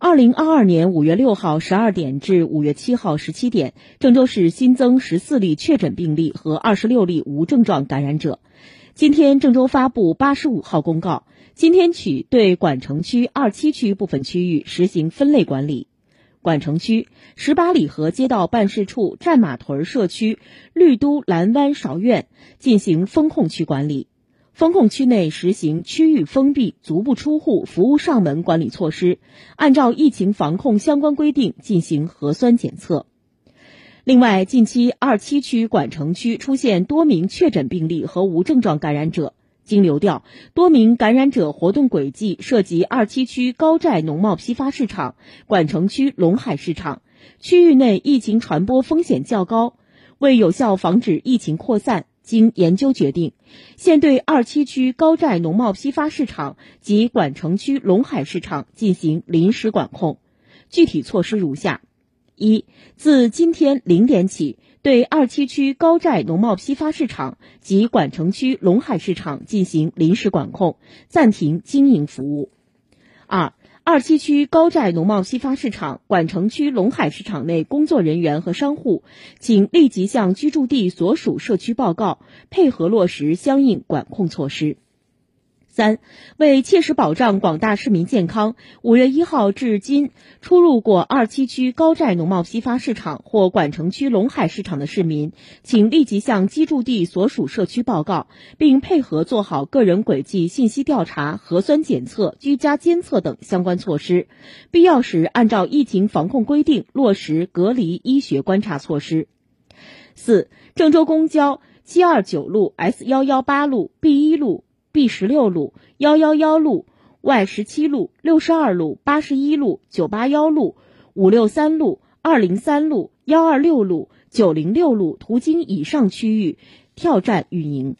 二零二二年五月六号十二点至五月七号十七点，郑州市新增十四例确诊病例和二十六例无症状感染者。今天，郑州发布八十五号公告，今天起对管城区二七区部分区域实行分类管理。管城区十八里河街道办事处战马屯社区绿都蓝湾韶苑进行风控区管理。风控区内实行区域封闭、足不出户、服务上门管理措施，按照疫情防控相关规定进行核酸检测。另外，近期二七区管城区出现多名确诊病例和无症状感染者，经流调，多名感染者活动轨迹涉及二七区高寨农贸批发市场、管城区龙海市场，区域内疫情传播风险较高，为有效防止疫情扩散。经研究决定，现对二七区高寨农贸批发市场及管城区陇海市场进行临时管控。具体措施如下：一、自今天零点起，对二七区高寨农贸批发市场及管城区陇海市场进行临时管控，暂停经营服务。二、二七区高寨农贸批发市场、管城区龙海市场内工作人员和商户，请立即向居住地所属社区报告，配合落实相应管控措施。三、为切实保障广大市民健康，五月一号至今出入过二七区高寨农贸批发市场或管城区龙海市场的市民，请立即向居住地所属社区报告，并配合做好个人轨迹信息调查、核酸检测、居家监测等相关措施，必要时按照疫情防控规定落实隔离医学观察措施。四、郑州公交七二九路、S 幺幺八路、B 一路。B 十六路、幺幺幺路、Y 十七路、六十二路、八十一路、九八幺路、五六三路、二零三路、幺二六路、九零六路途经以上区域跳站运营。